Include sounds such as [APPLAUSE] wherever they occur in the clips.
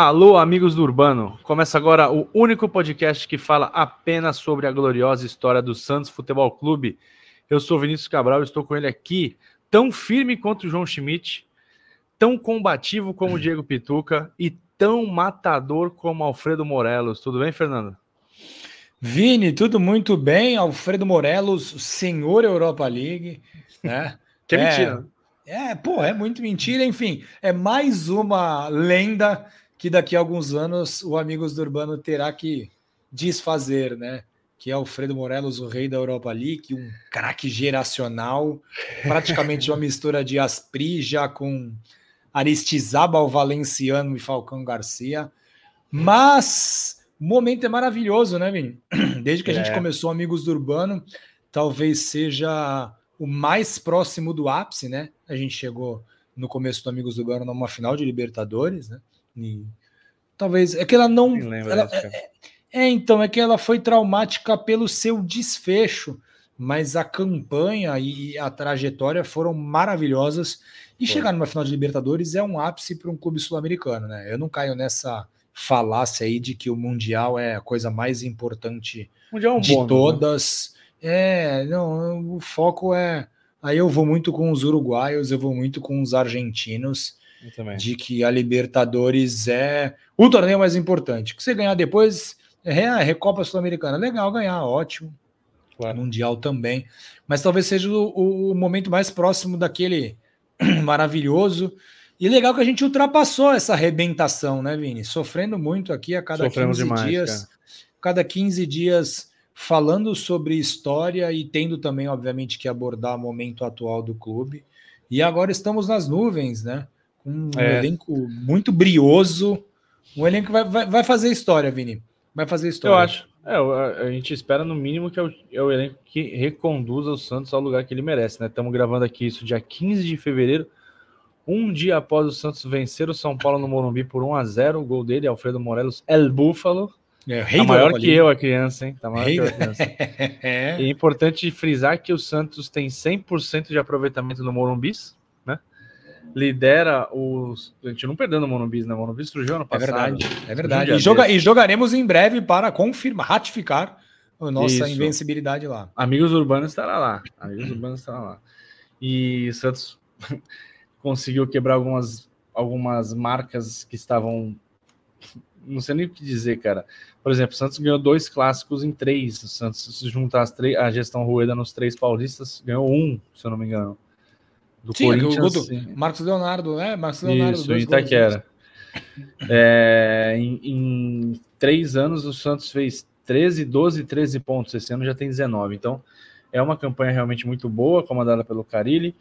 Alô, amigos do Urbano. Começa agora o único podcast que fala apenas sobre a gloriosa história do Santos Futebol Clube. Eu sou Vinícius Cabral, estou com ele aqui, tão firme quanto o João Schmidt, tão combativo como o [LAUGHS] Diego Pituca e tão matador como Alfredo Morelos. Tudo bem, Fernando? Vini, tudo muito bem. Alfredo Morelos, senhor Europa League, né? [LAUGHS] que é, mentira. É, pô, é muito mentira. Enfim, é mais uma lenda que daqui a alguns anos o Amigos do Urbano terá que desfazer, né? Que é Alfredo Morelos, o rei da Europa League, um craque geracional, praticamente uma [LAUGHS] mistura de Aspri já com Aristizábal Valenciano e Falcão Garcia. Mas o momento é maravilhoso, né, Vini? [CLEARS THROAT] Desde que a é. gente começou Amigos do Urbano, talvez seja o mais próximo do ápice, né? A gente chegou no começo do Amigos do Urbano numa final de Libertadores, né? Talvez é que ela não. Ela, é, é, é, então, é que ela foi traumática pelo seu desfecho, mas a campanha e a trajetória foram maravilhosas. E Pô. chegar numa final de Libertadores é um ápice para um clube sul-americano, né? Eu não caio nessa falácia aí de que o Mundial é a coisa mais importante é um de né? todas. Né? É, não, o foco é. Aí eu vou muito com os uruguaios, eu vou muito com os argentinos de que a Libertadores é o torneio mais importante. Que você ganhar depois é a Recopa Sul-Americana. Legal ganhar, ótimo. Claro. Mundial também. Mas talvez seja o, o momento mais próximo daquele [CLEARS THROAT] maravilhoso. E legal que a gente ultrapassou essa arrebentação, né, Vini? Sofrendo muito aqui a cada Sofremos 15 demais, dias. Cara. Cada 15 dias falando sobre história e tendo também, obviamente, que abordar o momento atual do clube. E agora estamos nas nuvens, né? Um é. elenco muito brioso. Um elenco que vai, vai, vai, fazer história, Vini. Vai fazer história. Eu acho. É, a gente espera no mínimo que é o, é o elenco que reconduza o Santos ao lugar que ele merece, né? Estamos gravando aqui isso dia 15 de fevereiro, um dia após o Santos vencer o São Paulo no Morumbi por 1 a 0 o gol dele, Alfredo Morelos, El Búfalo. É, tá maior que eu, a criança, hein? Tá maior rei que eu, a criança. [LAUGHS] é. E é importante frisar que o Santos tem 100% de aproveitamento no Morumbi, lidera os. A gente não perdeu no Monobis, né? O Monobis surgiu ano passado. É verdade, é verdade. E, joga, e, jogaremos em breve para confirmar, ratificar a nossa Isso. invencibilidade lá. Amigos Urbanos estará lá. Amigos Urbanos estará lá. E Santos [LAUGHS] conseguiu quebrar algumas, algumas marcas que estavam. Não sei nem o que dizer, cara. Por exemplo, o Santos ganhou dois clássicos em três. O Santos, se juntar as três, a gestão Rueda nos três paulistas, ganhou um, se eu não me engano do sim, Corinthians. Do, do Marcos Leonardo, né? Marcos Leonardo. Isso, Itaquera. É, em, em, três anos, o Santos fez 13, 12, 13 pontos. Esse ano já tem 19. Então, é uma campanha realmente muito boa, comandada pelo Carilli.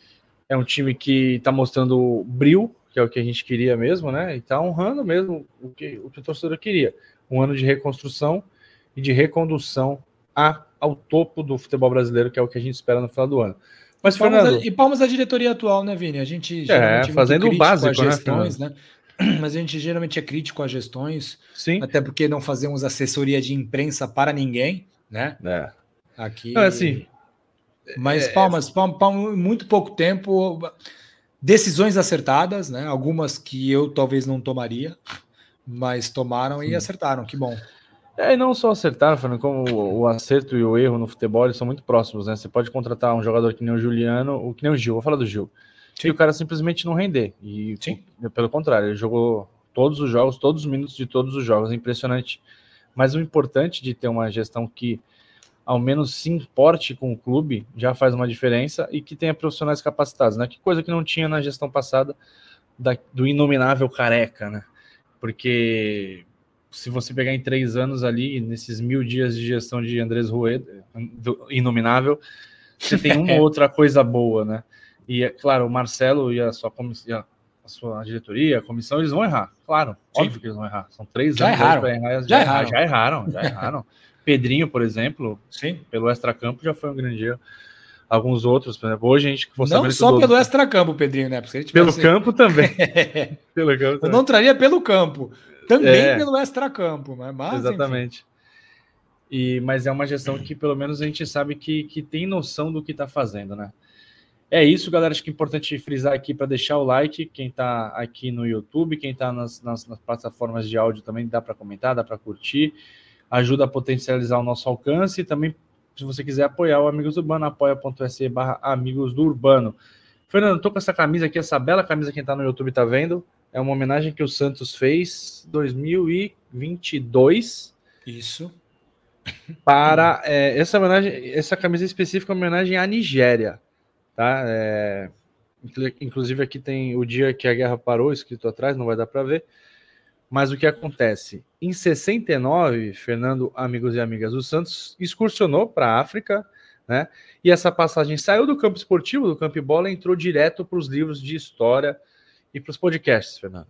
É um time que está mostrando brilho, que é o que a gente queria mesmo, né? E está honrando mesmo o que, o que o torcedor queria. Um ano de reconstrução e de recondução a, ao topo do futebol brasileiro, que é o que a gente espera no final do ano. Mas, e Fernando... Palmas a, e palmas da diretoria atual, né, Vini? A gente é, fazendo o básico, né, gestões, né, [CLEARS THROAT] Mas a gente geralmente é crítico às gestões, Sim. até porque não fazemos assessoria de imprensa para ninguém, né? É. Aqui. Não, assim, mas é, palmas, palmas, palmas, muito pouco tempo, decisões acertadas, né? Algumas que eu talvez não tomaria, mas tomaram e acertaram, que bom. É, e não só acertar, Fernando, como o, o, acerto e o erro no futebol são muito próximos, né? Você pode contratar um jogador que nem o Juliano, ou que nem o Gil, vou falar do Gil, Sim. e o cara simplesmente não render. E Sim. pelo contrário, ele jogou todos os jogos, todos os minutos de todos os jogos, impressionante. Mas o importante de ter uma gestão que ao menos se importe com o clube já faz uma diferença e que tenha profissionais capacitados, né? Que coisa que não tinha na gestão passada da, do inominável careca, né? Porque se você pegar em três anos ali, nesses mil dias de gestão de Andrés Rueda, inominável, você tem uma [LAUGHS] outra coisa boa, né? E, é claro, o Marcelo e a sua, comissão, a sua diretoria, a comissão, eles vão errar. Claro, Sim. óbvio que eles vão errar. São três já anos erraram. Errar, já, já, erraram. já erraram, já erraram. [LAUGHS] Pedrinho, por exemplo, Sim. pelo extracampo, já foi um grande erro alguns outros, por exemplo, hoje a gente Não só do... pelo extracampo, Pedrinho, né? [LAUGHS] pelo campo também. pelo campo também. Eu não traria pelo campo. Também é, pelo extracampo, né? mas Exatamente. Enfim. E, mas é uma gestão que pelo menos a gente sabe que, que tem noção do que está fazendo, né? É isso, galera. Acho que é importante frisar aqui para deixar o like. Quem está aqui no YouTube, quem está nas, nas, nas, plataformas de áudio também dá para comentar, dá para curtir. Ajuda a potencializar o nosso alcance. E também, se você quiser apoiar o Amigos Urbano, apoia.se barra Amigos do Urbano. Fernando, tô com essa camisa aqui, essa bela camisa quem está no YouTube está vendo. É uma homenagem que o Santos fez 2022. Isso. Para é, essa homenagem, essa camisa específica é uma homenagem à Nigéria tá? É, inclusive aqui tem o dia que a guerra parou escrito atrás, não vai dar para ver. Mas o que acontece? Em 69, Fernando, amigos e amigas, o Santos excursionou para a África, né? E essa passagem saiu do campo esportivo, do campo bola, e entrou direto para os livros de história e para os podcasts, Fernando.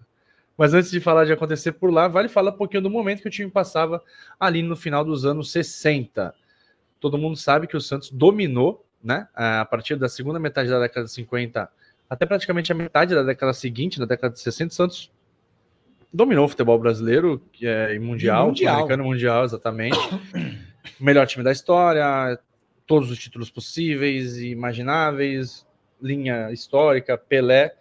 Mas antes de falar de acontecer por lá, vale falar um pouquinho do momento que o time passava ali no final dos anos 60. Todo mundo sabe que o Santos dominou né? A partir da segunda metade da década de 50 até praticamente a metade da década seguinte, da década de 60, Santos dominou o futebol brasileiro que é e mundial, e mundial. americano mundial, exatamente. [COUGHS] Melhor time da história, todos os títulos possíveis e imagináveis, linha histórica, Pelé.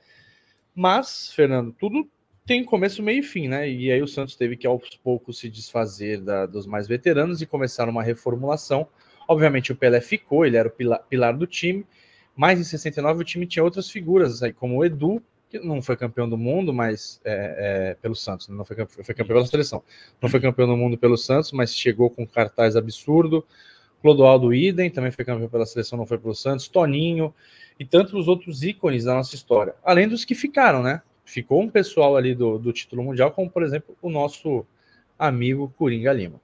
Mas, Fernando, tudo tem começo, meio e fim, né? E aí o Santos teve que aos poucos se desfazer da, dos mais veteranos e começar uma reformulação Obviamente o Pelé ficou, ele era o pilar, pilar do time, mas em 69 o time tinha outras figuras, aí, como o Edu, que não foi campeão do mundo, mas é, é, pelo Santos, não foi, foi campeão pela seleção. Não foi campeão do mundo pelo Santos, mas chegou com cartaz absurdo. Clodoaldo Idem também foi campeão pela seleção, não foi pelo Santos. Toninho e tantos outros ícones da nossa história. Além dos que ficaram, né? Ficou um pessoal ali do, do título mundial, como por exemplo o nosso amigo Coringa Lima.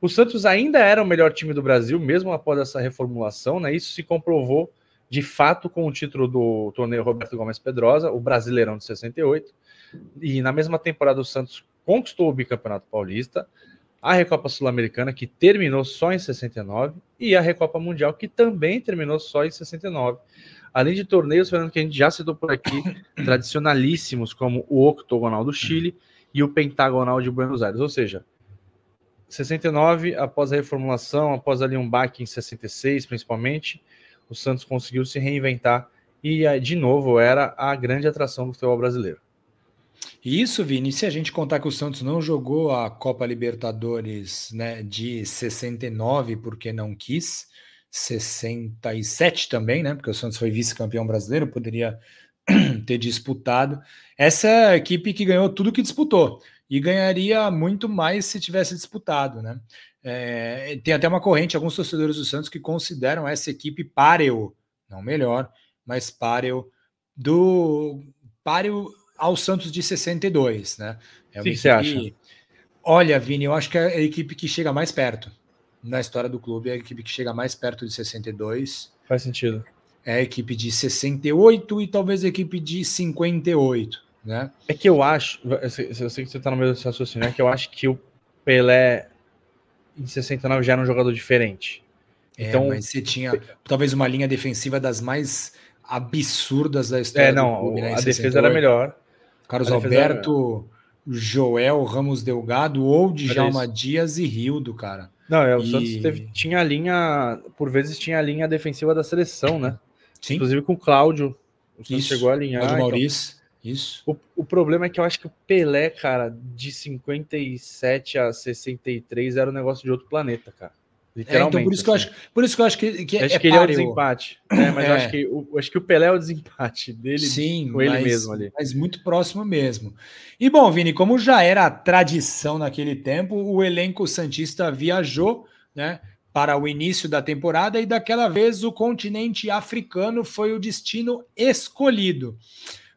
O Santos ainda era o melhor time do Brasil, mesmo após essa reformulação, né? Isso se comprovou de fato com o título do torneio Roberto Gomes Pedrosa, o Brasileirão de 68. E na mesma temporada o Santos conquistou o bicampeonato paulista, a Recopa Sul-Americana, que terminou só em 69, e a Recopa Mundial, que também terminou só em 69. Além de torneios, Fernando, que a gente já citou por aqui, [COUGHS] tradicionalíssimos, como o Octogonal do Chile e o Pentagonal de Buenos Aires. Ou seja, 69, após a reformulação, após ali um baque em 66, principalmente, o Santos conseguiu se reinventar e, de novo, era a grande atração do futebol brasileiro. Isso, Vini, se a gente contar que o Santos não jogou a Copa Libertadores né, de 69 porque não quis, 67 também, né? Porque o Santos foi vice-campeão brasileiro, poderia [CLEARS THROAT] ter disputado. Essa é equipe que ganhou tudo que disputou e ganharia muito mais se tivesse disputado, né? É, tem até uma corrente, alguns torcedores do Santos que consideram essa equipe páreo, não melhor, mas páreo do páreo ao Santos de 62, né? É o que você acha? Olha, Vini, eu acho que é a equipe que chega mais perto na história do clube, é a equipe que chega mais perto de 62. Faz sentido. É a equipe de 68 e talvez a equipe de 58. Né? É que eu acho, eu sei que você está no meio desse raciocínio, é que eu acho que o Pelé em 69 já era um jogador diferente. É, então, mas você tinha talvez uma linha defensiva das mais absurdas da história. É, não, clube, né, a defesa era melhor. Carlos Alberto, Joel, Ramos Delgado ou Djalma Dias e Rildo, cara. Não, é, o e... Santos teve, tinha a linha, por vezes tinha a linha defensiva da seleção, né? Sim. Inclusive com o Cláudio. O Santos Isso. chegou a alinhar. Cláudio então Maurício. Isso. O, o, problema é que eu acho que o Pelé, cara, de 57 a 63 era um negócio de outro planeta, cara. Literalmente. É, então por isso que eu assim. acho, por isso que eu acho que, que acho é que ele é o desempate. É, mas é. Eu acho que o, acho que o Pelé é o desempate dele Sim, com ele mas, mesmo ali. Mas muito próximo mesmo. E bom, Vini, como já era tradição naquele tempo, o elenco santista viajou, né? Para o início da temporada, e daquela vez o continente africano foi o destino escolhido.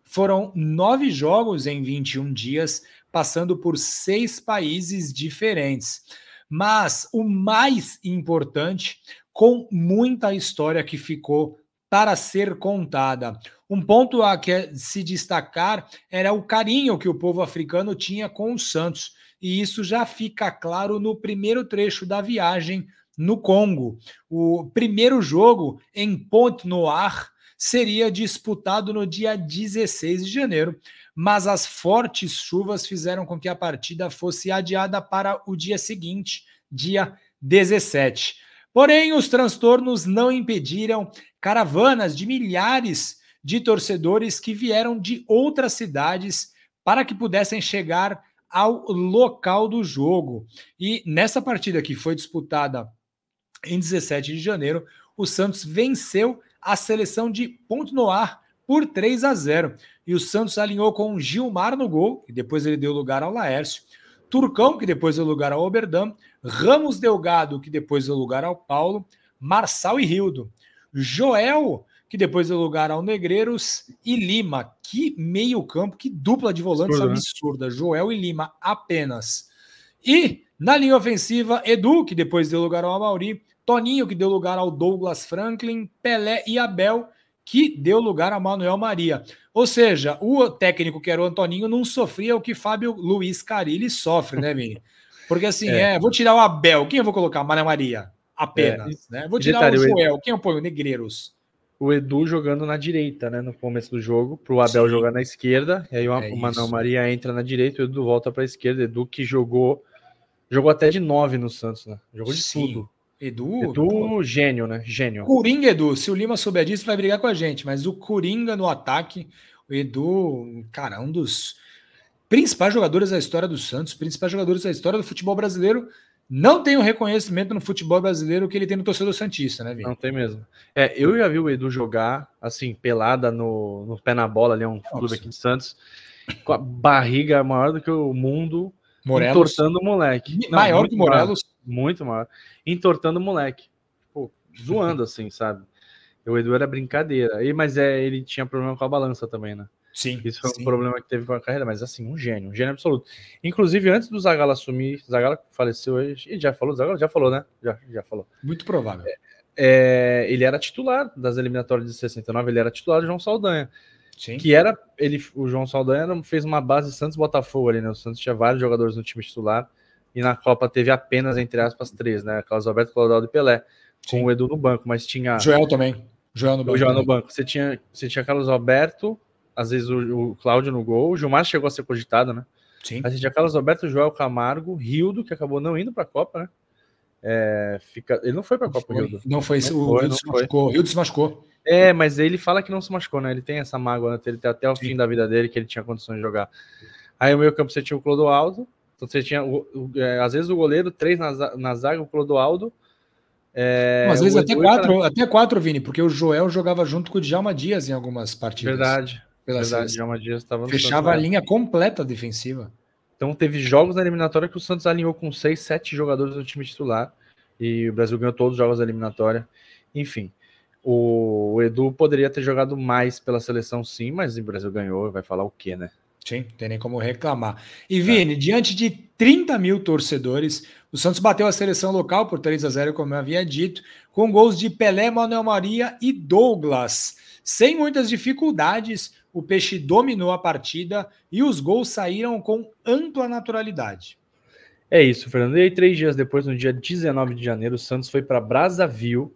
Foram nove jogos em 21 dias, passando por seis países diferentes. Mas o mais importante, com muita história que ficou para ser contada. Um ponto a que se destacar era o carinho que o povo africano tinha com os Santos, e isso já fica claro no primeiro trecho da viagem no Congo. O primeiro jogo em Pointe Noire seria disputado no dia 16 de janeiro, mas as fortes chuvas fizeram com que a partida fosse adiada para o dia seguinte, dia 17. Porém, os transtornos não impediram caravanas de milhares de torcedores que vieram de outras cidades para que pudessem chegar ao local do jogo. E nessa partida que foi disputada em 17 de janeiro, o Santos venceu a seleção de Ponto Noir por 3 a 0. E o Santos alinhou com Gilmar no gol, e depois ele deu lugar ao Laércio. Turcão, que depois deu lugar ao Oberdam. Ramos Delgado, que depois deu lugar ao Paulo. Marçal e Rildo. Joel, que depois deu lugar ao Negreiros. E Lima. Que meio-campo, que dupla de volantes né? absurda. Né? Joel e Lima apenas. E na linha ofensiva, Edu, que depois deu lugar ao Amauri. Toninho, que deu lugar ao Douglas Franklin. Pelé e Abel que deu lugar a Manuel Maria. Ou seja, o técnico que era o Antoninho não sofria o que Fábio Luiz Carilli sofre, né, Vini? Porque assim, é. é, vou tirar o Abel, quem eu vou colocar? Manuel Maria, apenas, é. né? Vou tirar detalhe, o Joel, quem eu ponho? Negreiros. O Edu jogando na direita, né, no começo do jogo, para o Abel Sim. jogar na esquerda, e aí o, é Manuel Maria entra na direita, o Edu volta para a esquerda, Edu que jogou jogou até de nove no Santos, né? Jogou de Sim. tudo. Edu. Edu, gênio, né? Gênio. Coringa, Edu. Se o Lima souber disso, vai brigar com a gente. Mas o Coringa no ataque, o Edu, cara, um dos principais jogadores da história do Santos, principais jogadores da história do futebol brasileiro. Não tem o um reconhecimento no futebol brasileiro que ele tem no torcedor Santista, né, Vini? Não tem mesmo. É, eu já vi o Edu jogar, assim, pelada no, no pé na bola, ali, é um Nossa. clube aqui de Santos, com a barriga maior do que o mundo, Morelos. entortando o moleque. Não, maior que o Morelos. Muito maior. Entortando o moleque. Pô, zoando [LAUGHS] assim, sabe? O Edu era brincadeira. E, mas é, ele tinha problema com a balança também, né? Sim. Isso foi sim. um problema que teve com a carreira, mas assim, um gênio, um gênio absoluto. Inclusive, antes do Zagala assumir, Zagala faleceu hoje, e já falou, Zagala já falou, né? Já, já falou. Muito provável. É, é, ele era titular das eliminatórias de 69, ele era titular de João Saldanha. Sim. Que era, ele, o João Saldanha fez uma base Santos Botafogo ali, né? O Santos tinha vários jogadores no time titular e na Copa teve apenas, entre aspas, três, né? Carlos Alberto, Clodoaldo e Pelé, com Sim. o Edu no banco, mas tinha. Joel também. Joel no banco. O Joel no banco. Você tinha, você tinha Carlos Alberto, às vezes o, o Cláudio no gol, o Gilmar chegou a ser cogitado, né? Sim. Mas você tinha Carlos Alberto, Joel Camargo, Rildo, que acabou não indo para a Copa, né? É, fica... Ele não foi para a Copa. Rildo. Não foi, não o Rildo se machucou. O Rildo se machucou. É, mas ele fala que não se machucou, né? Ele tem essa mágoa, né? ele tem até o Sim. fim da vida dele que ele tinha condições de jogar. Aí o meio campo você tinha o Clodoaldo, então você tinha, o, o, é, às vezes, o goleiro, três na, na zaga, o Clodoaldo. É, às vezes até quatro, até quatro, Vini, porque o Joel jogava junto com o Djalma Dias em algumas partidas. Verdade. Pela verdade, Djalma Dias estava Fechava a linha completa defensiva. Então teve jogos na eliminatória que o Santos alinhou com seis, sete jogadores no time titular. E o Brasil ganhou todos os jogos da eliminatória. Enfim, o Edu poderia ter jogado mais pela seleção, sim, mas o Brasil ganhou, vai falar o quê, né? Sim, tem nem como reclamar. E Vini, é. diante de 30 mil torcedores, o Santos bateu a seleção local por 3 a 0 como eu havia dito, com gols de Pelé, Manuel Maria e Douglas. Sem muitas dificuldades, o Peixe dominou a partida e os gols saíram com ampla naturalidade. É isso, Fernando. E aí, três dias depois, no dia 19 de janeiro, o Santos foi para Brazzaville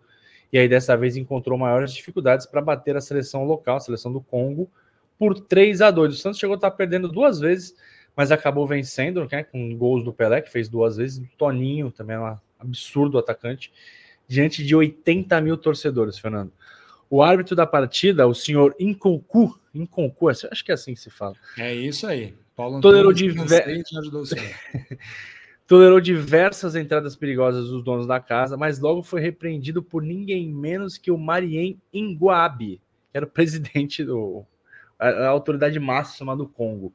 e aí dessa vez encontrou maiores dificuldades para bater a seleção local, a seleção do Congo, por 3 a 2 O Santos chegou a estar perdendo duas vezes, mas acabou vencendo, né, com gols do Pelé, que fez duas vezes, do Toninho, também é um absurdo atacante, diante de 80 mil torcedores, Fernando. O árbitro da partida, o senhor Inconcu, Inconcu, acho que é assim que se fala. É isso aí. Paulo tolerou, diver... [LAUGHS] tolerou diversas entradas perigosas dos donos da casa, mas logo foi repreendido por ninguém menos que o Marien Inguabi, que era o presidente do, a, a autoridade máxima do Congo.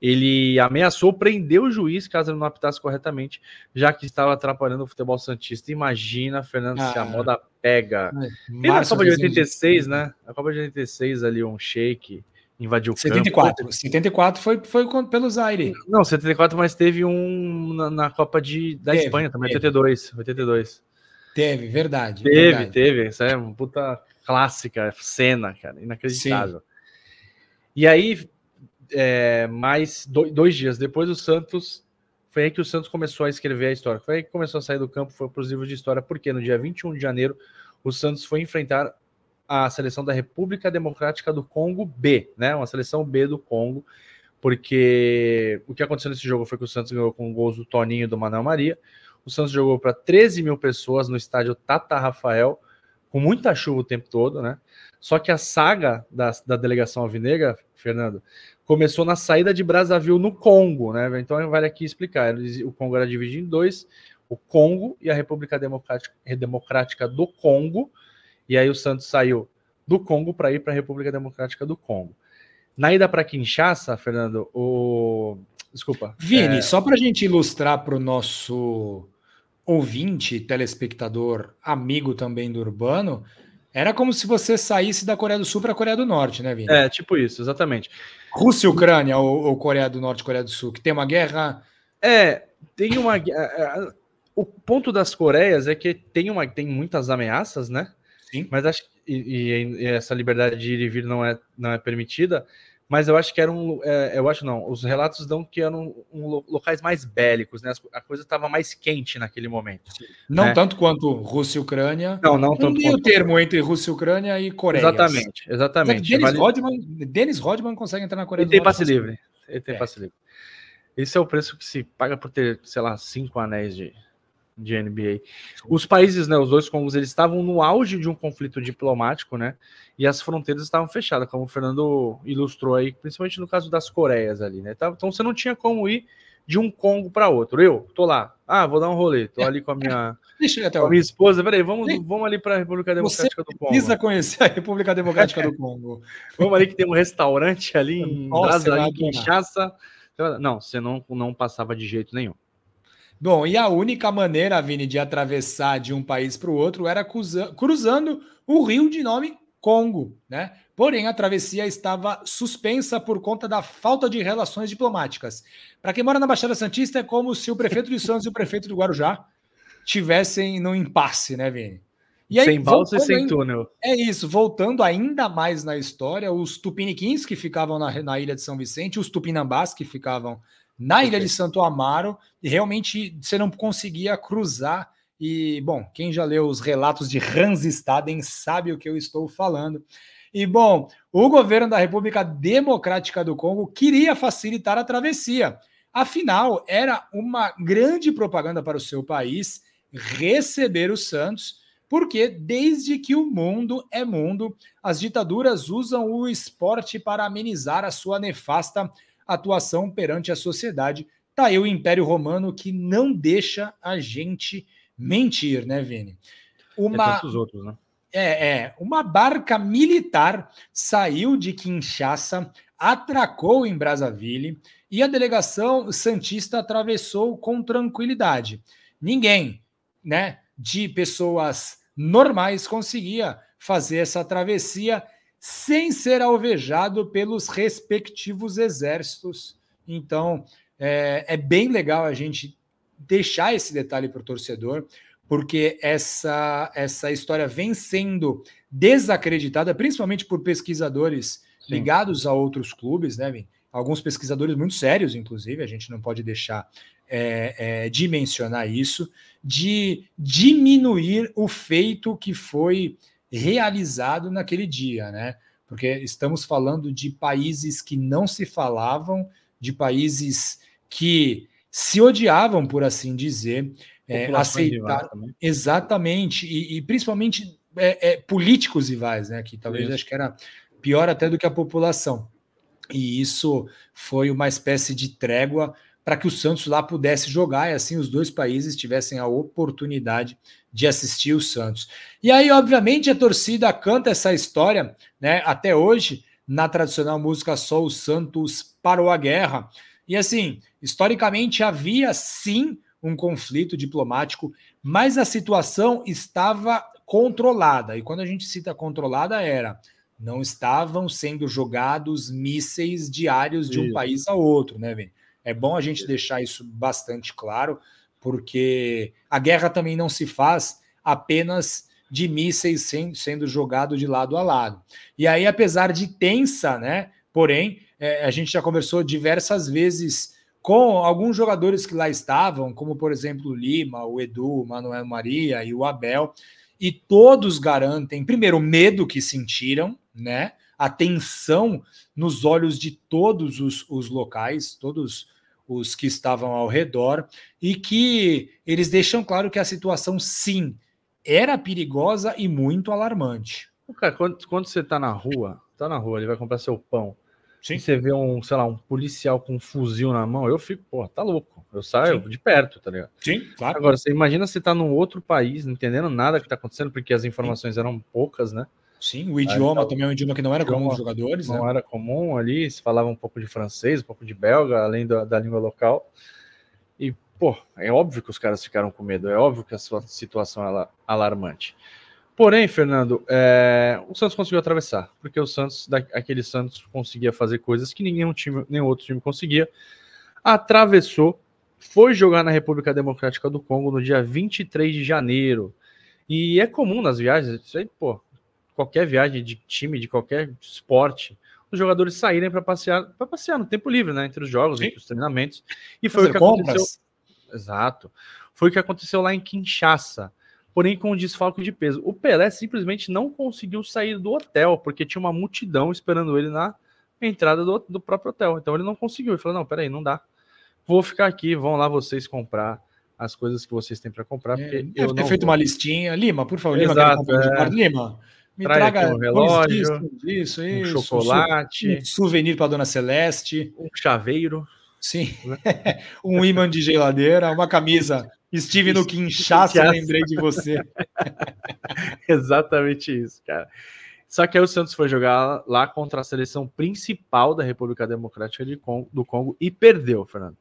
Ele ameaçou prender o juiz caso ele não apitasse corretamente, já que estava atrapalhando o futebol santista. Imagina, Fernando, ah, se a moda pega. É, na Copa de 86, né? A Copa de 86 ali, um shake invadiu o 74. campo. 74 foi, foi pelo Zaire. Não, 74, mas teve um na, na Copa de, da teve, Espanha também, teve. 82, 82. Teve, verdade. Teve, verdade. teve. Isso é uma puta clássica cena, cara. Inacreditável. Sim. E aí, é, mais dois dias depois, o Santos. Foi aí que o Santos começou a escrever a história. Foi aí que começou a sair do campo, foi para os livros de história, porque no dia 21 de janeiro, o Santos foi enfrentar a seleção da República Democrática do Congo B, né? Uma seleção B do Congo, porque o que aconteceu nesse jogo foi que o Santos ganhou com gols do Toninho e do Manuel Maria. O Santos jogou para 13 mil pessoas no estádio Tata Rafael, com muita chuva o tempo todo, né? Só que a saga da, da delegação alvinegra, Fernando, começou na saída de Brazzaville no Congo, né? Então vale aqui explicar. O Congo era dividido em dois, o Congo e a República Democrática, Democrática do Congo. E aí o Santos saiu do Congo para ir para a República Democrática do Congo. Na ida para Kinshasa, Fernando, o. Desculpa. Vini, é... só para a gente ilustrar para o nosso ouvinte, telespectador, amigo também do Urbano, era como se você saísse da Coreia do Sul para a Coreia do Norte, né, Vini? É, tipo isso, exatamente. Rússia e Ucrânia, ou, ou Coreia do Norte e Coreia do Sul, que tem uma guerra. É, tem uma. O ponto das Coreias é que tem, uma, tem muitas ameaças, né? Sim. Mas acho que e, e, essa liberdade de ir e vir não é, não é permitida, mas eu acho que eram, é, eu acho não, os relatos dão que eram um, locais mais bélicos, né? A coisa estava mais quente naquele momento. Não né? tanto quanto Rússia e Ucrânia. Não, não tanto quanto. o termo entre Rússia e Ucrânia e Coreia. Exatamente, exatamente. Dennis, vale... Rodman, Dennis Rodman consegue entrar na Coreia Ele. Tem passe livre. Ele tem é. passe livre. Esse é o preço que se paga por ter, sei lá, cinco anéis de, de NBA. Os países, né, os dois Congos, eles estavam no auge de um conflito diplomático, né? E as fronteiras estavam fechadas, como o Fernando ilustrou aí, principalmente no caso das Coreias ali, né? Então você não tinha como ir de um Congo para outro. Eu tô lá, ah, vou dar um rolê, tô ali com a minha, [LAUGHS] com a minha esposa. Peraí, vamos, vamos ali para a República Democrática você do Congo. Precisa conhecer a República Democrática do [LAUGHS] Congo. vamos ali que tem um restaurante ali [LAUGHS] em Brasília, em Kinshasa. Não, você não, não passava de jeito nenhum. Bom, e a única maneira, Vini, de atravessar de um país para o outro era cruzando o rio de nome Congo, né? Porém, a travessia estava suspensa por conta da falta de relações diplomáticas. Para quem mora na Baixada Santista, é como se o prefeito de Santos e o prefeito do Guarujá tivessem no impasse, né, Vini? E aí, sem balsa e sem túnel. É isso, voltando ainda mais na história, os tupiniquins que ficavam na, na ilha de São Vicente, os tupinambás que ficavam na okay. ilha de Santo Amaro, e realmente você não conseguia cruzar. E, bom, quem já leu os relatos de Hans Staden sabe o que eu estou falando. E, bom, o governo da República Democrática do Congo queria facilitar a travessia. Afinal, era uma grande propaganda para o seu país receber os Santos, porque desde que o mundo é mundo, as ditaduras usam o esporte para amenizar a sua nefasta atuação perante a sociedade. Tá aí o Império Romano que não deixa a gente mentir, né, Vini? Uma... É outros, né? É, é, uma barca militar saiu de Kinshasa, atracou em Brazzaville e a delegação santista atravessou com tranquilidade. Ninguém, né, de pessoas normais conseguia fazer essa travessia sem ser alvejado pelos respectivos exércitos. Então, é, é bem legal a gente deixar esse detalhe para o torcedor, porque essa, essa história vem sendo desacreditada, principalmente por pesquisadores Sim. ligados a outros clubes, né? Alguns pesquisadores muito sérios, inclusive, a gente não pode deixar é, é, de mencionar isso, de diminuir o feito que foi realizado naquele dia, né? Porque estamos falando de países que não se falavam, de países que se odiavam, por assim dizer, é, aceitar exatamente e, e principalmente é, é, políticos rivais, né? Que talvez isso. acho que era pior até do que a população. E isso foi uma espécie de trégua para que o Santos lá pudesse jogar e assim os dois países tivessem a oportunidade de assistir o Santos. E aí, obviamente, a torcida canta essa história, né? Até hoje, na tradicional música Só o Santos parou a guerra. E assim, historicamente havia sim um conflito diplomático, mas a situação estava controlada. E quando a gente cita controlada, era não estavam sendo jogados mísseis diários de um isso. país a outro, né, Vini? É bom a gente deixar isso bastante claro, porque a guerra também não se faz apenas de mísseis sendo jogado de lado a lado. E aí, apesar de tensa, né? Porém, é, a gente já conversou diversas vezes com alguns jogadores que lá estavam, como por exemplo o Lima, o Edu, o Manuel Maria e o Abel, e todos garantem, primeiro, o medo que sentiram, né? A tensão nos olhos de todos os, os locais, todos os que estavam ao redor, e que eles deixam claro que a situação, sim, era perigosa e muito alarmante. Cara, quando, quando você tá na rua, tá na rua, ele vai comprar seu pão, Sim. e você vê um, sei lá, um policial com um fuzil na mão, eu fico, pô, tá louco. Eu saio Sim. de perto, tá ligado? Sim, claro. Agora, você imagina você tá num outro país, não entendendo nada que tá acontecendo, porque as informações Sim. eram poucas, né? Sim, o idioma também é um idioma que não era comum dos jogadores. Não né? era comum ali, se falava um pouco de francês, um pouco de belga, além da, da língua local. E, pô, é óbvio que os caras ficaram com medo, é óbvio que a sua situação é alarmante. Porém, Fernando, é, o Santos conseguiu atravessar, porque o Santos, aquele Santos, conseguia fazer coisas que nenhum time, nenhum outro time conseguia. Atravessou, foi jogar na República Democrática do Congo no dia 23 de janeiro. E é comum nas viagens, isso aí, pô, qualquer viagem de time, de qualquer esporte, os jogadores saírem para passear, para passear no tempo livre, né, entre os jogos, Sim. entre os treinamentos. E foi Fazer o que compras. aconteceu. Exato. Foi o que aconteceu lá em Kinshasa, porém com um desfalque de peso. O Pelé simplesmente não conseguiu sair do hotel porque tinha uma multidão esperando ele na entrada do, do próprio hotel. Então ele não conseguiu. Ele falou: "Não, peraí, não dá. Vou ficar aqui, vão lá vocês comprar as coisas que vocês têm para comprar, é, eu ter feito vou. uma listinha. Lima, por favor, Lima, Exato, é. Lima, me Traga traga um relógio, isso, isso, um chocolate, um souvenir para Dona Celeste, um chaveiro. Sim, [LAUGHS] um imã de geladeira, uma camisa. Estive no Kinshasa, lembrei de você. [LAUGHS] Exatamente isso, cara. Só que aí o Santos foi jogar lá contra a seleção principal da República Democrática de Congo, do Congo e perdeu, Fernando.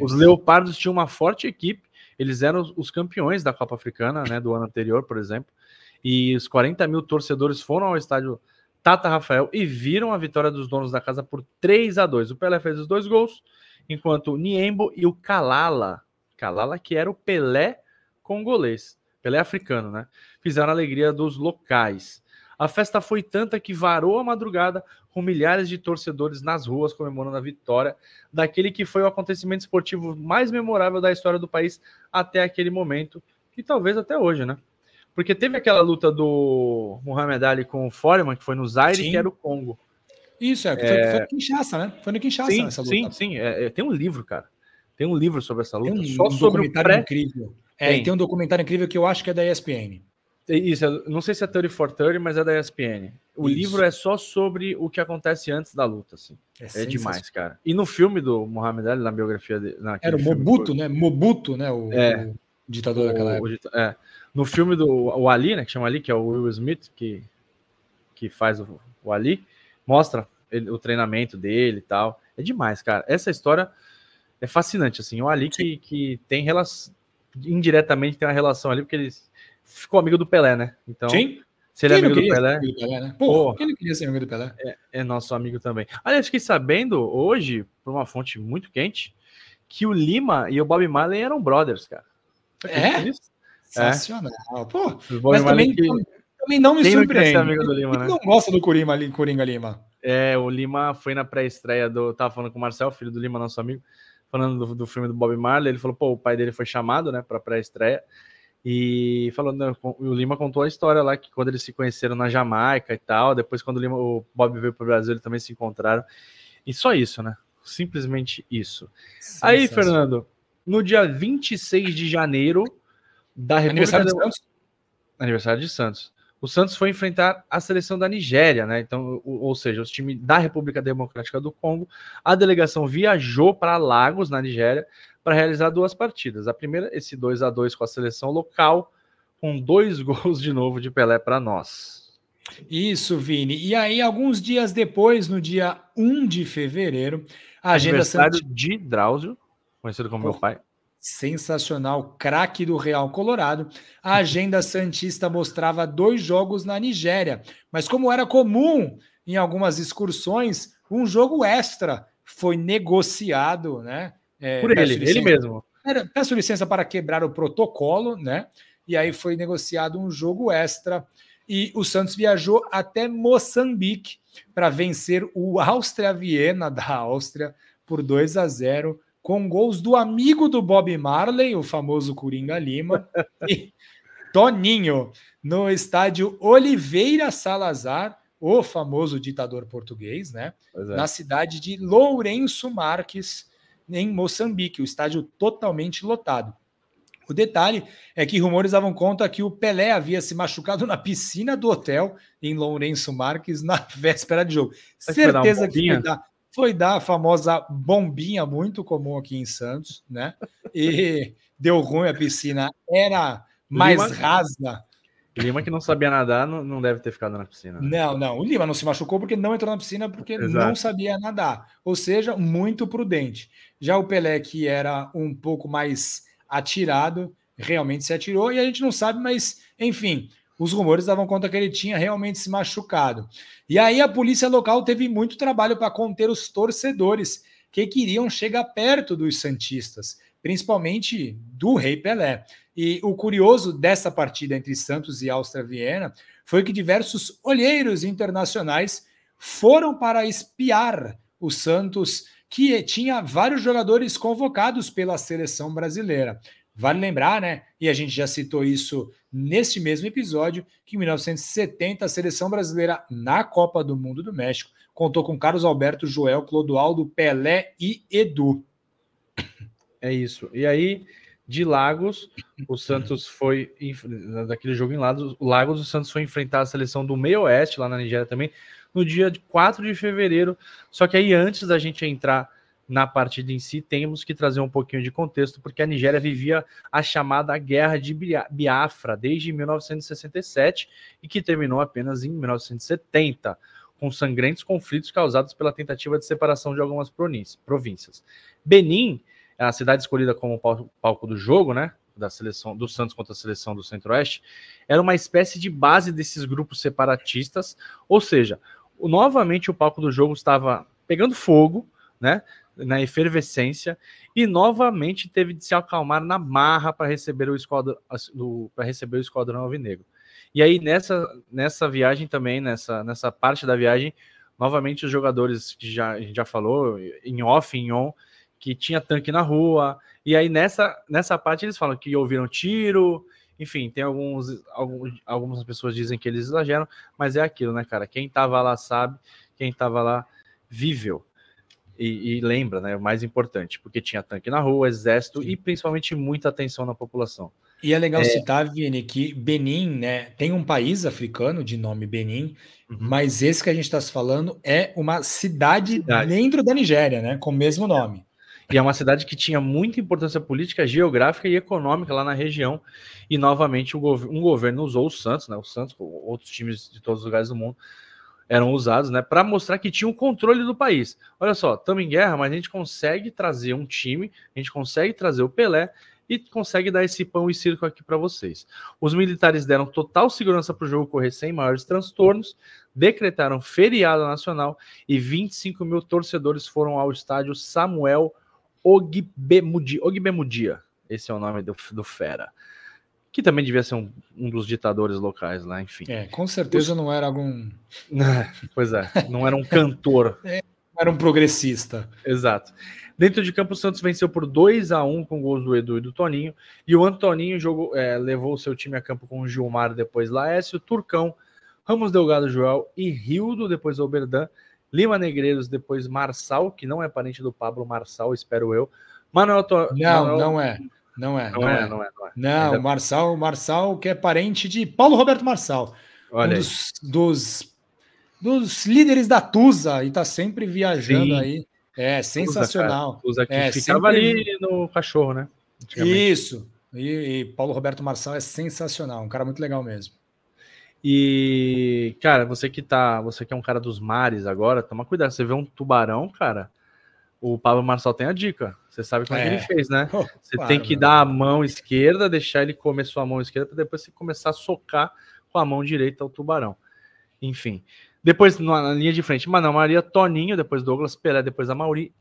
Os Leopardos tinham uma forte equipe, eles eram os campeões da Copa Africana, né, do ano anterior, por exemplo e os 40 mil torcedores foram ao estádio Tata Rafael e viram a vitória dos donos da casa por 3 a 2 O Pelé fez os dois gols, enquanto o Niembo e o Kalala, Kalala que era o Pelé congolês, Pelé africano, né? Fizeram a alegria dos locais. A festa foi tanta que varou a madrugada com milhares de torcedores nas ruas comemorando a vitória daquele que foi o acontecimento esportivo mais memorável da história do país até aquele momento e talvez até hoje, né? Porque teve aquela luta do Muhammad Ali com o Foreman, que foi no Zaire, sim. que era o Congo. Isso, é, foi, é... foi no Kinshasa, né? Foi no Kinshasa sim, essa luta. Sim, sim. É, é, tem um livro, cara. Tem um livro sobre essa luta. Tem um, só um sobre documentário pré... incrível. É, tem. tem um documentário incrível que eu acho que é da ESPN. Isso, não sei se é 30 for 30, mas é da ESPN. O Isso. livro é só sobre o que acontece antes da luta, assim. É, é demais, cara. E no filme do Muhammad Ali, na biografia dele. Era o Mobuto, né? Mobuto, né? O, é. o ditador o, daquela época. O, é. No filme do o Ali, né, que chama Ali, que é o Will Smith, que, que faz o, o Ali, mostra ele, o treinamento dele e tal. É demais, cara. Essa história é fascinante, assim. O Ali que, que tem relação, indiretamente tem uma relação ali, porque ele ficou amigo do Pelé, né? Então, Sim. se ele é amigo do Pelé. Amigo do Pelé né? Pô, ele queria ser amigo do Pelé. É, é nosso amigo também. Aliás, fiquei sabendo hoje, por uma fonte muito quente, que o Lima e o Bob Marley eram brothers, cara. É? Isso? Sensacional. É. Pô, mas também, que... também não me Quem surpreende. Amigo do Lima, né? não gosta do Coringa, Coringa Lima. É, o Lima foi na pré-estreia do. Tava falando com o Marcel, filho do Lima, nosso amigo, falando do, do filme do Bob Marley. Ele falou, pô, o pai dele foi chamado, né, pra pré-estreia. E falou, não, o Lima contou a história lá que quando eles se conheceram na Jamaica e tal, depois quando o, Lima, o Bob veio para o Brasil, eles também se encontraram. E só isso, né? Simplesmente isso. Aí, Fernando, no dia 26 de janeiro, da República Aniversário de Santos. Aniversário de Santos. O Santos foi enfrentar a seleção da Nigéria, né? Então, ou seja, os times da República Democrática do Congo. A delegação viajou para Lagos, na Nigéria, para realizar duas partidas. A primeira, esse 2 a 2 com a seleção local, com dois [LAUGHS] gols de novo de Pelé para nós. Isso, Vini. E aí, alguns dias depois, no dia 1 de fevereiro, a agenda Aniversário de Drauzio, conhecido como oh. meu pai sensacional, craque do Real Colorado, a agenda Santista mostrava dois jogos na Nigéria, mas como era comum em algumas excursões, um jogo extra foi negociado, né? É, Por ele, licença, ele mesmo. Peço licença para quebrar o protocolo, né? E aí foi negociado um jogo extra e o Santos viajou até Moçambique para vencer o Áustria Viena da Áustria por 2 a 0 com gols do amigo do Bob Marley, o famoso Coringa Lima, e [LAUGHS] Toninho, no estádio Oliveira Salazar, o famoso ditador português, né? É. Na cidade de Lourenço Marques. em Moçambique, o estádio totalmente lotado. O detalhe é que rumores davam conta que o Pelé havia se machucado na piscina do hotel em Lourenço Marques na [LAUGHS] véspera de jogo. Certeza que foi dar, foi dar a famosa bombinha muito comum aqui em Santos, né? E [LAUGHS] deu ruim, a piscina era mais Lima, rasa. Lima que não sabia nadar não, não deve ter ficado na piscina. Né? Não, não. O Lima não se machucou porque não entrou na piscina porque Exato. não sabia nadar. Ou seja, muito prudente. Já o Pelé, que era um pouco mais atirado, realmente se atirou e a gente não sabe, mas enfim, os rumores davam conta que ele tinha realmente se machucado. E aí a polícia local teve muito trabalho para conter os torcedores que queriam chegar perto dos santistas, principalmente do Rei Pelé. E o curioso dessa partida entre Santos e Áustria Viena foi que diversos olheiros internacionais foram para espiar o Santos, que tinha vários jogadores convocados pela seleção brasileira. Vale lembrar, né? E a gente já citou isso neste mesmo episódio, que em 1970 a seleção brasileira na Copa do Mundo do México contou com Carlos Alberto, Joel, Clodoaldo, Pelé e Edu. É isso. E aí, de Lagos, o Santos foi daquele jogo em Lagos, o Santos foi enfrentar a seleção do Meio Oeste lá na Nigéria também no dia 4 de fevereiro. Só que aí antes da gente entrar na partida em si, temos que trazer um pouquinho de contexto, porque a Nigéria vivia a chamada Guerra de Biafra desde 1967 e que terminou apenas em 1970, com sangrentos conflitos causados pela tentativa de separação de algumas províncias. Benin, a cidade escolhida como palco do jogo, né, da seleção do Santos contra a seleção do Centro-Oeste, era uma espécie de base desses grupos separatistas, ou seja, novamente o palco do jogo estava pegando fogo, né? Na efervescência e novamente teve de se acalmar na marra para receber o esquadrão para receber o esquadrão alvinegro. E aí nessa nessa viagem também, nessa nessa parte da viagem, novamente os jogadores que já a gente já falou em off, em on, que tinha tanque na rua. E aí nessa nessa parte eles falam que ouviram tiro, enfim, tem alguns, alguns algumas pessoas dizem que eles exageram, mas é aquilo, né, cara? Quem tava lá sabe, quem tava lá viveu. E, e, lembra, né? O mais importante, porque tinha tanque na rua, exército Sim. e principalmente muita atenção na população. E é legal é... citar, Vini, que Benin, né? Tem um país africano de nome Benin, uhum. mas esse que a gente está falando é uma cidade, cidade, dentro da Nigéria, né? Com o mesmo nome. E é uma cidade que tinha muita importância política, geográfica e econômica lá na região. E novamente um, gov um governo usou o Santos, né? O Santos, outros times de todos os lugares do mundo eram usados, né, para mostrar que tinha um controle do país. Olha só, estamos em guerra, mas a gente consegue trazer um time, a gente consegue trazer o Pelé e consegue dar esse pão e circo aqui para vocês. Os militares deram total segurança para o jogo correr sem maiores transtornos, decretaram feriado nacional e 25 mil torcedores foram ao estádio Samuel Ogbemudia. Ogbemudia esse é o nome do, do Fera que também devia ser um, um dos ditadores locais lá, enfim. É, com certeza não era algum. [LAUGHS] pois é, não era um cantor. [LAUGHS] é, era um progressista. Exato. Dentro de campo, o Santos venceu por 2 a 1 com gols do Edu e do Toninho. E o Antoninho jogou, é, levou o seu time a campo com o Gilmar, depois Laércio, Turcão, Ramos Delgado Joel e Rildo, depois Oberdan, Lima Negreiros, depois Marçal, que não é parente do Pablo Marçal, espero eu. Manuel to... Não, Manuel... não é. Não é, não, não é, é, não é, não é. Não. Marçal, Marçal, que é parente de Paulo Roberto Marçal. Olha um dos, dos, dos, líderes da Tusa e tá sempre viajando Sim. aí. É sensacional. Tusa, Tusa que é, ficava sempre... ali no cachorro, né? Isso. E, e, Paulo Roberto Marçal é sensacional, um cara muito legal mesmo. E, cara, você que tá, você que é um cara dos mares agora, toma cuidado, você vê um tubarão, cara, o Pablo Marçal tem a dica. Você sabe como é, que ele é. fez, né? [LAUGHS] Oh, você claro, tem que mano. dar a mão esquerda, deixar ele comer sua mão esquerda, para depois você começar a socar com a mão direita o tubarão. Enfim. Depois, na linha de frente, Manoel Maria, Toninho, depois Douglas Pelé, depois a Mauri.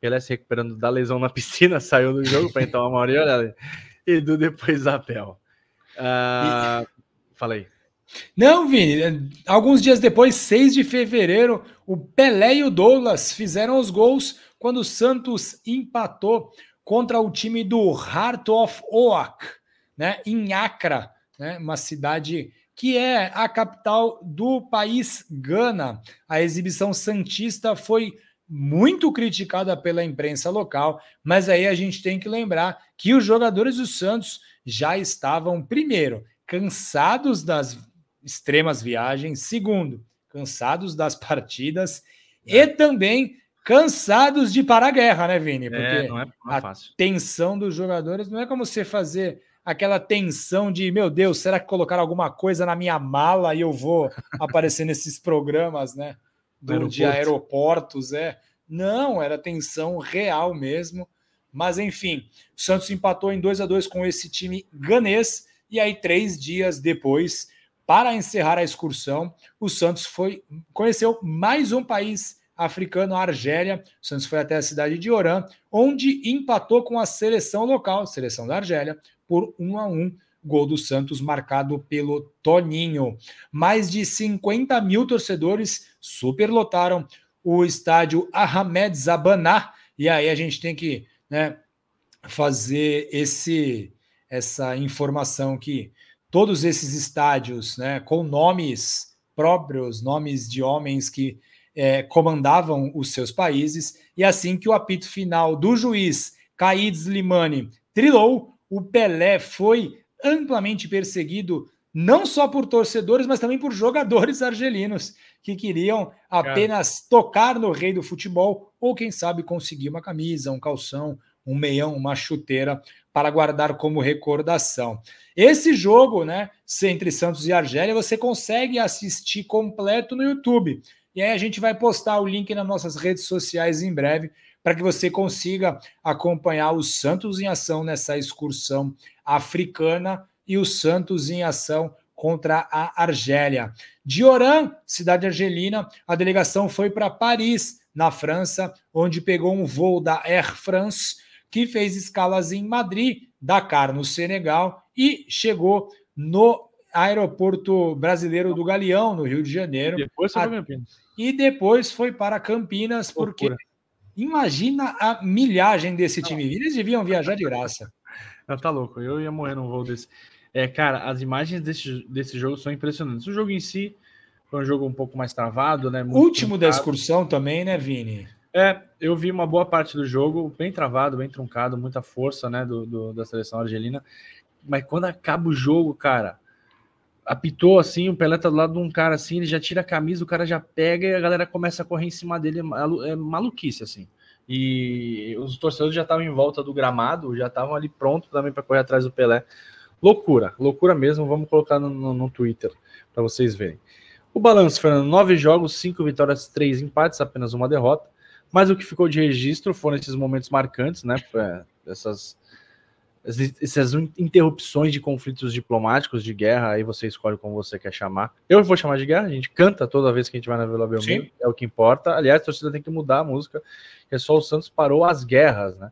Pelé se recuperando da lesão na [LAUGHS] piscina, saiu do jogo para então a Mauri, olha E do depois Abel. Uh, falei. Não, Vini, alguns dias depois, 6 de fevereiro, o Pelé e o Douglas fizeram os gols quando o Santos empatou contra o time do Heart of Oak, né, em Accra, né, uma cidade que é a capital do país Gana. A exibição santista foi muito criticada pela imprensa local, mas aí a gente tem que lembrar que os jogadores do Santos já estavam, primeiro, cansados das extremas viagens, segundo, cansados das [LAUGHS] partidas é. e também cansados de parar a guerra, né, Vini? É, Porque é, não é, não é a tensão dos jogadores não é como você fazer aquela tensão de, meu Deus, será que colocaram alguma coisa na minha mala e eu vou aparecer nesses programas, né? Do, de aeroportos, é. Não, era tensão real mesmo. Mas enfim, o Santos empatou em 2 a 2 com esse time ganês. E aí, três dias depois, para encerrar a excursão, o Santos foi conheceu mais um país africano, a Argélia. O Santos foi até a cidade de Oran, onde empatou com a seleção local, seleção da Argélia, por 1 a 1. Gol do Santos marcado pelo Toninho. Mais de 50 mil torcedores superlotaram o estádio Ahmed Zabaná. E aí a gente tem que né, fazer esse essa informação que todos esses estádios, né, com nomes próprios, nomes de homens que é, comandavam os seus países, e assim que o apito final do juiz Caid Slimani trilou, o Pelé foi amplamente perseguido não só por torcedores, mas também por jogadores [LAUGHS] argelinos que queriam apenas Cara. tocar no rei do futebol ou quem sabe conseguir uma camisa, um calção, um meião, uma chuteira para guardar como recordação. Esse jogo, né, entre Santos e Argélia, você consegue assistir completo no YouTube. E aí a gente vai postar o link nas nossas redes sociais em breve para que você consiga acompanhar o Santos em ação nessa excursão africana e o Santos em ação contra a Argélia. De Oran, cidade argelina, a delegação foi para Paris, na França, onde pegou um voo da Air France, que fez escalas em Madrid, Dakar, no Senegal, e chegou no aeroporto brasileiro do Galeão, no Rio de Janeiro. Depois foi a... Campinas e depois foi para Campinas, porque Loucura. imagina a milhagem desse time. Eles deviam viajar de graça. [LAUGHS] Não, tá louco, eu ia morrer num voo desse. É, cara, as imagens desse, desse jogo são impressionantes. O jogo em si foi um jogo um pouco mais travado, né? Último da excursão também, né, Vini? É, eu vi uma boa parte do jogo bem travado, bem truncado, muita força, né, do, do da seleção argelina. Mas quando acaba o jogo, cara, apitou assim, o Pelé tá do lado de um cara assim, ele já tira a camisa, o cara já pega e a galera começa a correr em cima dele, é, é maluquice assim. E os torcedores já estavam em volta do gramado, já estavam ali prontos também para correr atrás do Pelé. Loucura, loucura mesmo. Vamos colocar no, no, no Twitter para vocês verem. O balanço, Fernando: nove jogos, cinco vitórias, três empates, apenas uma derrota. Mas o que ficou de registro foram esses momentos marcantes, né? Essas essas interrupções de conflitos diplomáticos, de guerra, aí você escolhe como você quer chamar. Eu vou chamar de guerra, a gente canta toda vez que a gente vai na Vila Belmiro, é o que importa. Aliás, a torcida tem que mudar a música, que é só o Santos parou as guerras, né?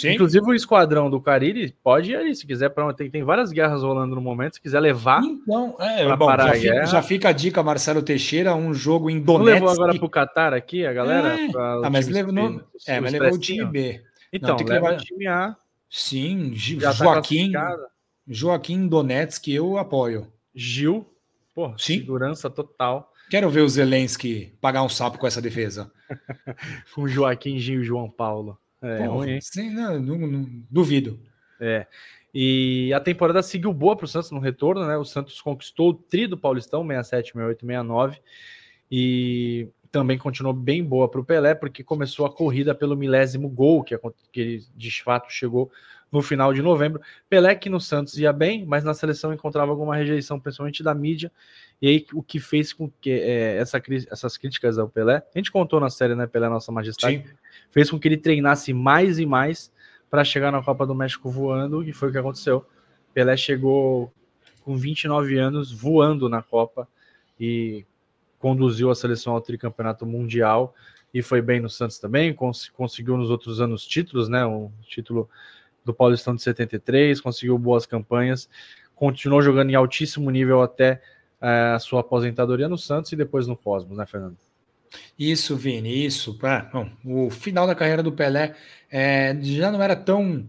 Sim. Inclusive o esquadrão do Cariri pode ir ali, se quiser, pra, tem, tem várias guerras rolando no momento, se quiser levar. Então, é, bom, parar já, fica, já fica a dica, Marcelo Teixeira, um jogo em Donetsk. Não levou agora pro Qatar aqui, a galera? É, ah, mas levou, no, é, mas levou o time B. Então, Não, tem que levar o time A Sim, Já tá Joaquim. Tá Joaquim Donetsk, eu apoio. Gil, pô, Sim. segurança total. Quero ver o Zelensky pagar um sapo com essa defesa. [LAUGHS] com Joaquim, Gil e João Paulo. É, pô, ruim. Sim, não, não, não, duvido. É. E a temporada seguiu boa para o Santos no retorno, né? O Santos conquistou o tri do Paulistão, 67, 68, 69. E também continuou bem boa para o Pelé, porque começou a corrida pelo milésimo gol, que, que ele de fato chegou no final de novembro. Pelé que no Santos ia bem, mas na seleção encontrava alguma rejeição, principalmente da mídia, e aí o que fez com que é, essa, essas críticas ao Pelé, a gente contou na série, né, Pelé Nossa Majestade, Sim. fez com que ele treinasse mais e mais para chegar na Copa do México voando, e foi o que aconteceu. Pelé chegou com 29 anos voando na Copa, e conduziu a seleção ao tricampeonato mundial e foi bem no Santos também, cons conseguiu nos outros anos títulos, né? O título do Paulistão de 73, conseguiu boas campanhas, continuou jogando em altíssimo nível até a sua aposentadoria no Santos e depois no Cosmos, né, Fernando? Isso, Vini, isso. Ah, bom, o final da carreira do Pelé é, já não era tão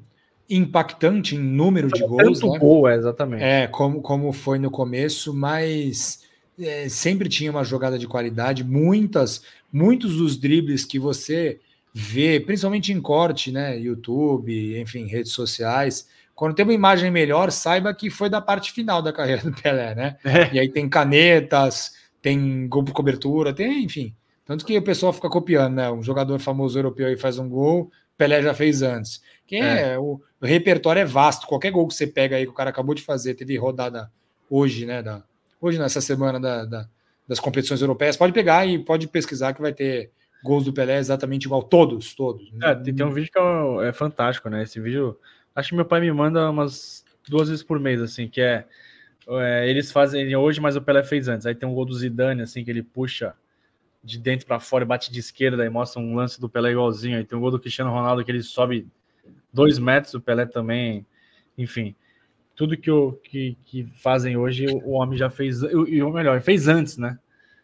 impactante em número de gols. Tanto né? gol, é, exatamente. É, como, como foi no começo, mas é, sempre tinha uma jogada de qualidade, muitas, muitos dos dribles que você vê, principalmente em corte, né? YouTube, enfim, redes sociais. Quando tem uma imagem melhor, saiba que foi da parte final da carreira do Pelé, né? É. E aí tem canetas, tem gol por cobertura, tem, enfim. Tanto que o pessoal fica copiando, né? Um jogador famoso europeu aí faz um gol, Pelé já fez antes. Que é, é o, o, repertório é vasto. Qualquer gol que você pega aí que o cara acabou de fazer, teve rodada hoje, né? Da, hoje, nessa semana da, da, das competições europeias, pode pegar e pode pesquisar que vai ter gols do Pelé exatamente igual, todos, todos. É, tem, tem, um vídeo que é, é, fantástico, né? Esse vídeo, acho que meu pai me manda umas duas vezes por mês, assim, que é, é eles fazem hoje, mas o Pelé fez antes. Aí tem um gol do Zidane, assim, que ele puxa de dentro para fora e bate de esquerda e mostra um lance do Pelé igualzinho. Aí tem um gol do Cristiano Ronaldo que ele sobe dois metros, o Pelé também, enfim. Tudo que, o, que, que fazem hoje, o homem já fez, e o melhor, fez antes, né?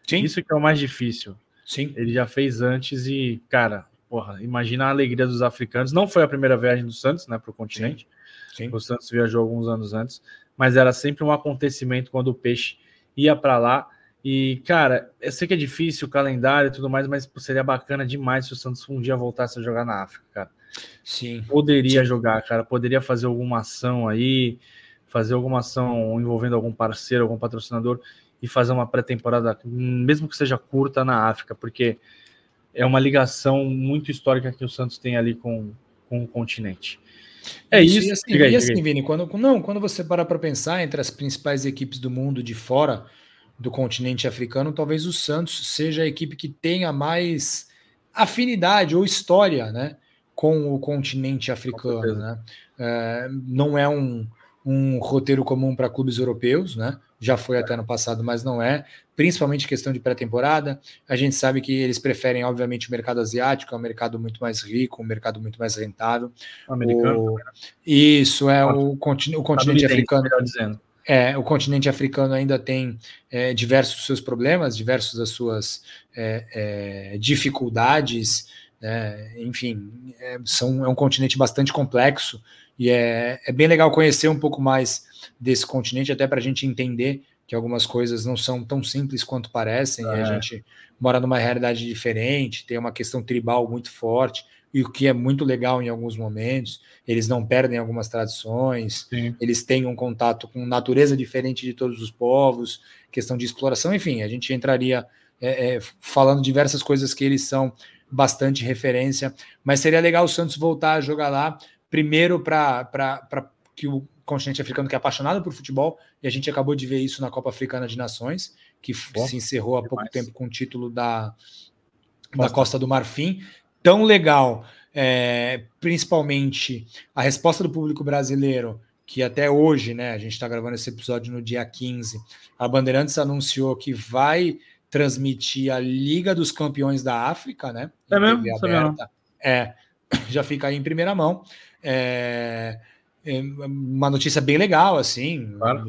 Sim. Isso que é o mais difícil. Sim. Ele já fez antes e, cara, porra, imagina a alegria dos africanos. Não foi a primeira viagem do Santos, né, para o continente. Sim. Sim. O Santos viajou alguns anos antes, mas era sempre um acontecimento quando o peixe ia para lá. E, cara, eu sei que é difícil o calendário e tudo mais, mas seria bacana demais se o Santos um dia voltasse a jogar na África, cara. Sim. Poderia Sim. jogar, cara. Poderia fazer alguma ação aí, fazer alguma ação envolvendo algum parceiro, algum patrocinador e fazer uma pré-temporada, mesmo que seja curta, na África, porque é uma ligação muito histórica que o Santos tem ali com, com o continente. É isso. isso. E assim, aí, e assim Vini, quando, não, quando você parar para pensar entre as principais equipes do mundo de fora do continente africano, talvez o Santos seja a equipe que tenha mais afinidade ou história né, com o continente africano. Né? É, não é um, um roteiro comum para clubes europeus, né? Já foi até no passado, mas não é. Principalmente questão de pré-temporada. A gente sabe que eles preferem, obviamente, o mercado asiático, é um mercado muito mais rico, um mercado muito mais rentável. O americano. O... Né? Isso é o, continente, o continente africano. Dizendo. É, o continente africano ainda tem é, diversos seus problemas, diversas das suas é, é, dificuldades, né? enfim, é, são, é um continente bastante complexo e é, é bem legal conhecer um pouco mais desse continente, até para a gente entender que algumas coisas não são tão simples quanto parecem, é. e a gente mora numa realidade diferente, tem uma questão tribal muito forte, e o que é muito legal em alguns momentos, eles não perdem algumas tradições, Sim. eles têm um contato com natureza diferente de todos os povos, questão de exploração, enfim, a gente entraria é, é, falando diversas coisas que eles são bastante referência, mas seria legal o Santos voltar a jogar lá, primeiro para que o continente africano que é apaixonado por futebol, e a gente acabou de ver isso na Copa Africana de Nações, que Bom, se encerrou há pouco tempo com o título da, da Costa do Marfim. Tão legal, é, principalmente a resposta do público brasileiro, que até hoje, né, a gente está gravando esse episódio no dia 15, a Bandeirantes anunciou que vai transmitir a Liga dos Campeões da África, né? É mesmo? É, [COUGHS] já fica aí em primeira mão. É, é uma notícia bem legal, assim. Claro.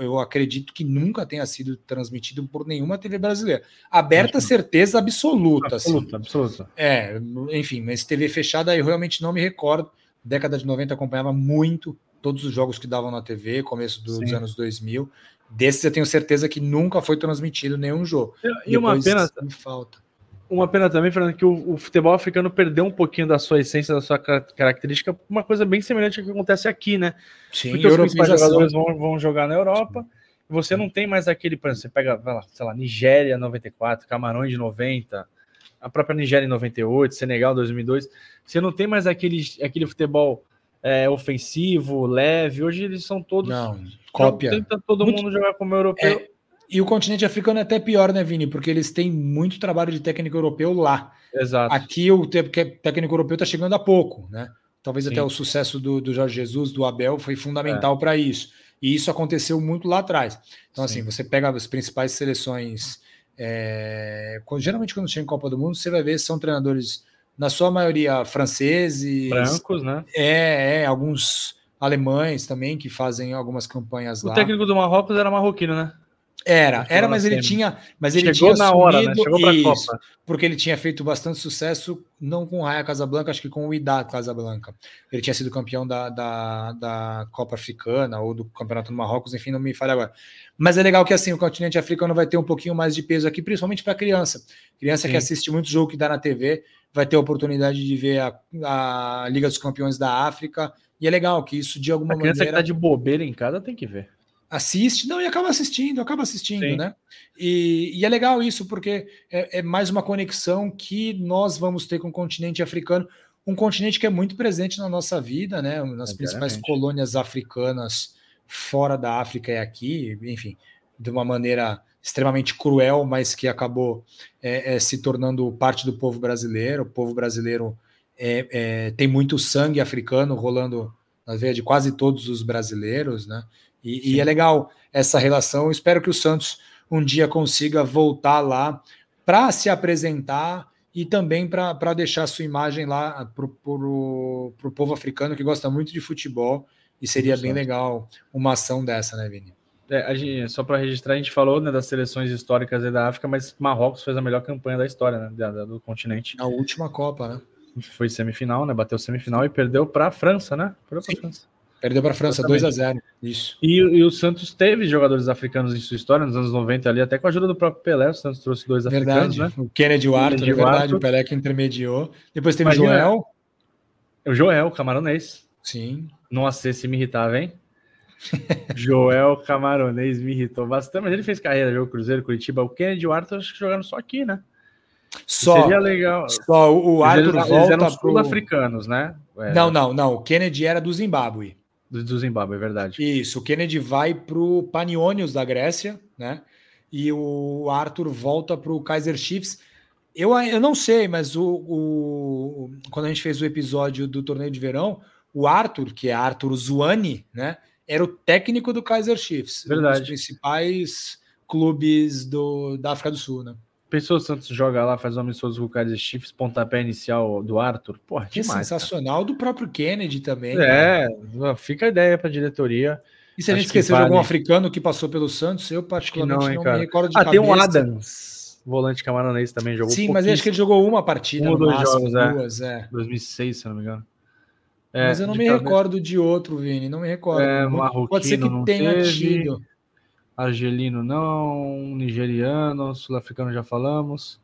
Eu acredito que nunca tenha sido transmitido por nenhuma TV brasileira. Aberta, certeza absoluta. Absoluta, assim. absoluta. É, enfim, mas TV fechada eu realmente não me recordo. Década de 90 acompanhava muito todos os jogos que davam na TV, começo dos Sim. anos 2000. Desses eu tenho certeza que nunca foi transmitido nenhum jogo. E, e uma pena. Me falta uma pena também, Fernando, que o, o, futebol africano perdeu um pouquinho da sua essência, da sua característica, uma coisa bem semelhante ao que acontece aqui, né? Sim, Porque os principais jogadores vão, vão jogar na Europa, você não tem mais aquele, por exemplo, você pega, vai lá, sei lá, Nigéria 94, Camarões de 90, a própria Nigéria em 98, Senegal 2002, você não tem mais aquele, aquele futebol é, ofensivo, leve, hoje eles são todos... Não, cópia. Tenta todo Muito... mundo jogar como europeu. É e o continente africano é até pior, né, Vini? Porque eles têm muito trabalho de técnico europeu lá. Exato. Aqui o técnico europeu está chegando há pouco, né? Talvez Sim. até o sucesso do, do, Jorge Jesus, do Abel, foi fundamental é. para isso. E isso aconteceu muito lá atrás. Então, assim, Sim. assim, você pega as principais seleções. É... geralmente, quando chega em Copa do Mundo, você vai ver são treinadores, na sua maioria, franceses. Brancos, né? É, é alguns alemães também que fazem algumas campanhas o lá. O técnico do Marrocos era marroquino, né? Era, era, mas ele tinha, mas ele Chegou tinha na hora, né? Chegou para Copa. Porque ele tinha feito bastante sucesso, não com o Raia Casablanca, acho que com o Idá Casablanca. Ele tinha sido campeão da, da, da Copa Africana ou do Campeonato do Marrocos, enfim, não me falha agora. Mas é legal que assim o continente africano vai ter um pouquinho mais de peso aqui, principalmente para criança. Criança Sim. que assiste muito jogo que dá na TV, vai ter a oportunidade de ver a, a Liga dos Campeões da África. E é legal que isso de alguma a criança maneira. criança que tá de bobeira em casa tem que ver assiste, não, e acaba assistindo, acaba assistindo, Sim. né? E, e, é legal isso, porque é, é, mais uma conexão que nós vamos ter com o continente africano, um continente que é muito presente na nossa vida, né? Nas principais colônias africanas fora da África é aqui, enfim, de uma maneira extremamente cruel, mas que acabou é, é, se tornando parte do povo brasileiro. O povo brasileiro é, é tem muito sangue africano rolando na veia de quase todos os brasileiros, né? E, e, é legal essa relação. espero que o Santos um dia consiga voltar lá para se apresentar e também para deixar sua imagem lá para o povo africano que gosta muito de futebol. E seria bem legal uma ação dessa, né, Vini? É, gente, só para registrar, a gente falou né, das seleções históricas da África, mas Marrocos fez a melhor campanha da história né, da, do continente. A última Copa, né? Foi semifinal, né? Bateu semifinal e perdeu para a França, né? Perdeu para a França. Perdeu para a França 2 a 0 Isso. E, e, o Santos teve jogadores africanos em sua história, nos anos 90 ali, até com a ajuda do próprio Pelé. O Santos trouxe dois verdade. africanos, né? O Kennedy o Arthur, é verdade, o Pelé que intermediou. Depois teve o Joel. O Joel, camaronês. Sim. Nossa, esse me irritava, hein? [LAUGHS] Joel Camaronês me irritou bastante, mas ele fez carreira, jogou Cruzeiro, Curitiba. O Kennedy e o Arthur acho que jogaram só aqui, né? Só. Seria legal. Só o Arthur eles, volta eles eram sul-africanos, né? É. Não, não, não. O Kennedy era do Zimbábue. Do, do Zimbábue, é verdade. Isso, o Kennedy vai para o Panionios da Grécia, né? E o Arthur volta para o Kaiser Chiefs. Eu, eu não sei, mas o, o, quando a gente fez o episódio do torneio de verão, o Arthur, que é Arthur Zuani, né? Era o técnico do Kaiser Chiefs, verdade. um dos principais clubes do, da África do Sul, né? Pensou Santos joga lá, faz um amistoso com o Kaiser Chiefs, pontapé inicial do Arthur. Porra, que demais, sensacional cara. do próprio Kennedy também. É, cara. fica a ideia para a diretoria. E se a gente esquecer de algum africano que passou pelo Santos, eu particularmente não, hein, não me recordo de ah, cabeça. tem um Adams, volante camaronês também jogou. Sim, mas acho que ele jogou uma partida, um, dois máximo, jogos, é. duas, é. 2006, se não me engano. É, mas eu não me cabeça. recordo de outro, Vini, não me recordo. É, Pode ser que tenha teve. tido. Argelino não, nigeriano, sul-africano já falamos.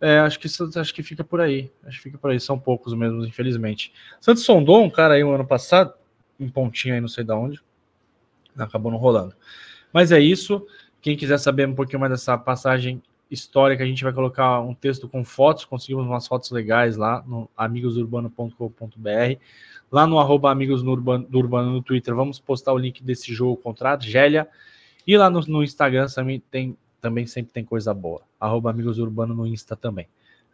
É, acho que acho que fica por aí. Acho que fica por aí. São poucos mesmo, infelizmente. Santos sondou um cara aí um ano passado, um pontinho aí, não sei de onde. Acabou não rolando. Mas é isso. Quem quiser saber um pouquinho mais dessa passagem histórica, a gente vai colocar um texto com fotos. Conseguimos umas fotos legais lá no amigosurbano.com.br. Lá no arroba amigos no urbano, do Urbano no Twitter, vamos postar o link desse jogo contrato. Gélia e lá no, no Instagram também tem também sempre tem coisa boa. Arroba Amigos Urbano no Insta também.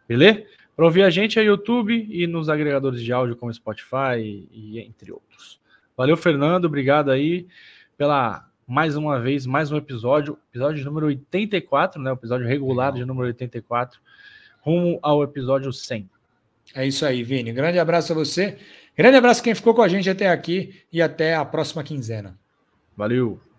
Beleza? Para ouvir a gente é YouTube e nos agregadores de áudio como Spotify e, e entre outros. Valeu, Fernando. Obrigado aí pela mais uma vez, mais um episódio, episódio número 84, né? O episódio regular de número 84, rumo ao episódio 100. É isso aí, Vini. Grande abraço a você. Grande abraço a quem ficou com a gente até aqui e até a próxima quinzena. Valeu.